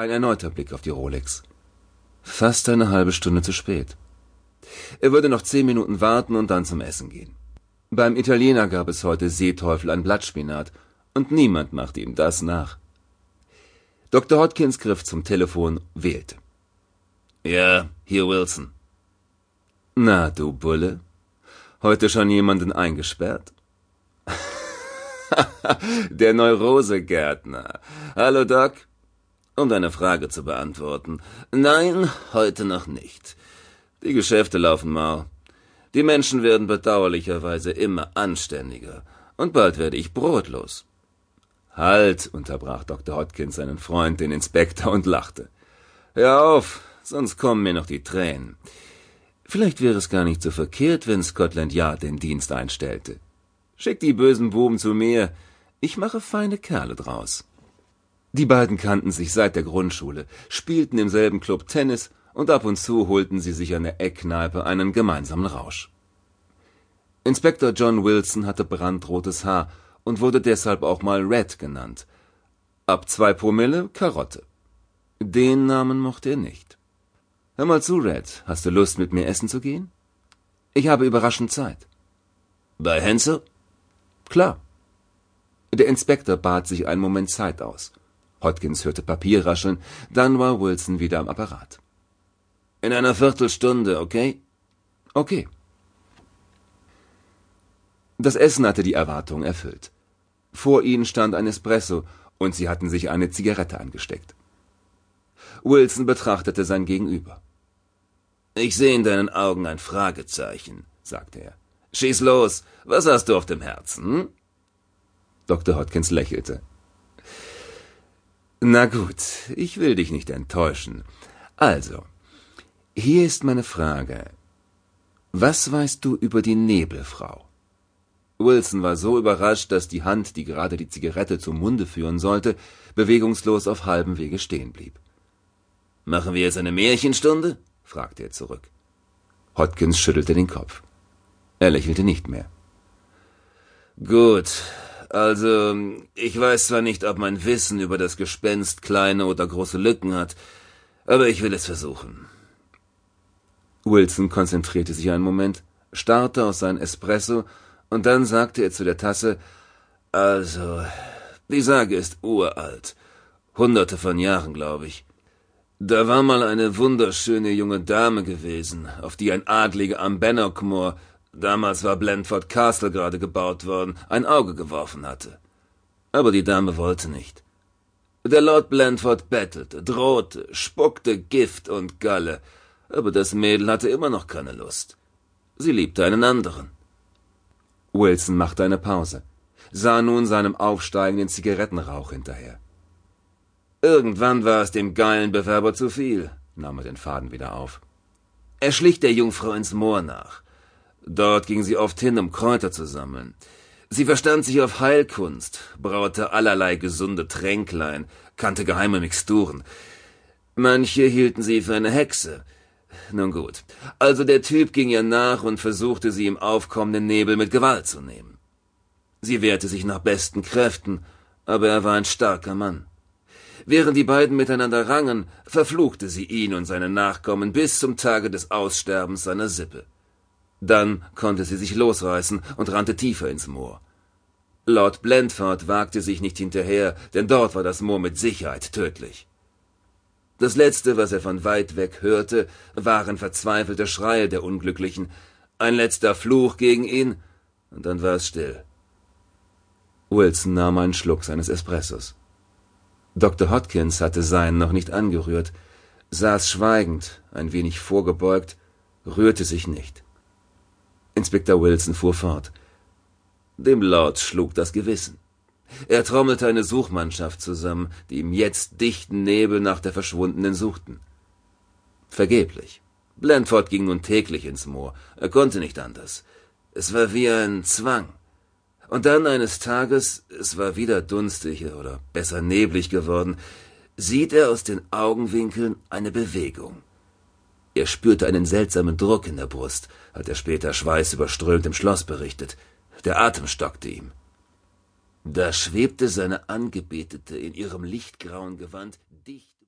Ein erneuter Blick auf die Rolex. Fast eine halbe Stunde zu spät. Er würde noch zehn Minuten warten und dann zum Essen gehen. Beim Italiener gab es heute Seeteufel an Blattspinat, und niemand machte ihm das nach. Dr. Hodkins griff zum Telefon, wählte. Ja, hier Wilson. Na, du Bulle. Heute schon jemanden eingesperrt? Der Neurosegärtner. Hallo, Doc. Um deine Frage zu beantworten. Nein, heute noch nicht. Die Geschäfte laufen mau. Die Menschen werden bedauerlicherweise immer anständiger. Und bald werde ich brotlos. Halt, unterbrach Dr. Hodkins seinen Freund, den Inspektor, und lachte. Hör auf, sonst kommen mir noch die Tränen. Vielleicht wäre es gar nicht so verkehrt, wenn Scotland Yard den Dienst einstellte. Schick die bösen Buben zu mir. Ich mache feine Kerle draus. Die beiden kannten sich seit der Grundschule, spielten im selben Club Tennis und ab und zu holten sie sich an der Eckkneipe einen gemeinsamen Rausch. Inspektor John Wilson hatte brandrotes Haar und wurde deshalb auch mal Red genannt. Ab zwei Promille Karotte. Den Namen mochte er nicht. Hör mal zu, Red, hast du Lust, mit mir essen zu gehen? Ich habe überraschend Zeit. Bei Hensel? Klar. Der Inspektor bat sich einen Moment Zeit aus. Hodkins hörte Papier rascheln, dann war Wilson wieder am Apparat. In einer Viertelstunde, okay? Okay. Das Essen hatte die Erwartung erfüllt. Vor ihnen stand ein Espresso, und sie hatten sich eine Zigarette angesteckt. Wilson betrachtete sein Gegenüber. Ich sehe in deinen Augen ein Fragezeichen, sagte er. Schieß los, was hast du auf dem Herzen? Dr. Hodkins lächelte. Na gut, ich will dich nicht enttäuschen. Also, hier ist meine Frage. Was weißt du über die Nebelfrau? Wilson war so überrascht, dass die Hand, die gerade die Zigarette zum Munde führen sollte, bewegungslos auf halbem Wege stehen blieb. Machen wir jetzt eine Märchenstunde? fragte er zurück. Hodkins schüttelte den Kopf. Er lächelte nicht mehr. Gut, also ich weiß zwar nicht, ob mein Wissen über das Gespenst kleine oder große Lücken hat, aber ich will es versuchen. Wilson konzentrierte sich einen Moment, starrte auf sein Espresso und dann sagte er zu der Tasse, also, die Sage ist uralt. Hunderte von Jahren, glaube ich. Da war mal eine wunderschöne junge Dame gewesen, auf die ein Adliger am Bannockmore, damals war Blandford Castle gerade gebaut worden, ein Auge geworfen hatte. Aber die Dame wollte nicht. Der Lord Blandford bettelte, drohte, spuckte Gift und Galle, aber das Mädel hatte immer noch keine Lust. Sie liebte einen anderen. Wilson machte eine Pause, sah nun seinem aufsteigenden Zigarettenrauch hinterher. Irgendwann war es dem geilen Bewerber zu viel, nahm er den Faden wieder auf. Er schlich der Jungfrau ins Moor nach. Dort ging sie oft hin, um Kräuter zu sammeln. Sie verstand sich auf Heilkunst, braute allerlei gesunde Tränklein, kannte geheime Mixturen. Manche hielten sie für eine Hexe, nun gut. Also der Typ ging ihr nach und versuchte sie im aufkommenden Nebel mit Gewalt zu nehmen. Sie wehrte sich nach besten Kräften, aber er war ein starker Mann. Während die beiden miteinander rangen, verfluchte sie ihn und seine Nachkommen bis zum Tage des Aussterbens seiner Sippe. Dann konnte sie sich losreißen und rannte tiefer ins Moor. Lord Blendford wagte sich nicht hinterher, denn dort war das Moor mit Sicherheit tödlich. Das Letzte, was er von weit weg hörte, waren verzweifelte Schreie der Unglücklichen, ein letzter Fluch gegen ihn, und dann war es still. Wilson nahm einen Schluck seines Espressos. Dr. Hodkins hatte seinen noch nicht angerührt, saß schweigend, ein wenig vorgebeugt, rührte sich nicht. Inspektor Wilson fuhr fort. Dem Lord schlug das Gewissen. Er trommelte eine Suchmannschaft zusammen, die im jetzt dichten Nebel nach der Verschwundenen suchten. Vergeblich. Blandford ging nun täglich ins Moor. Er konnte nicht anders. Es war wie ein Zwang. Und dann eines Tages, es war wieder dunstig oder besser neblig geworden, sieht er aus den Augenwinkeln eine Bewegung. Er spürte einen seltsamen Druck in der Brust, hat er später schweißüberströmt im Schloss berichtet. Der Atem stockte ihm. Da schwebte seine Angebetete in ihrem lichtgrauen Gewand dicht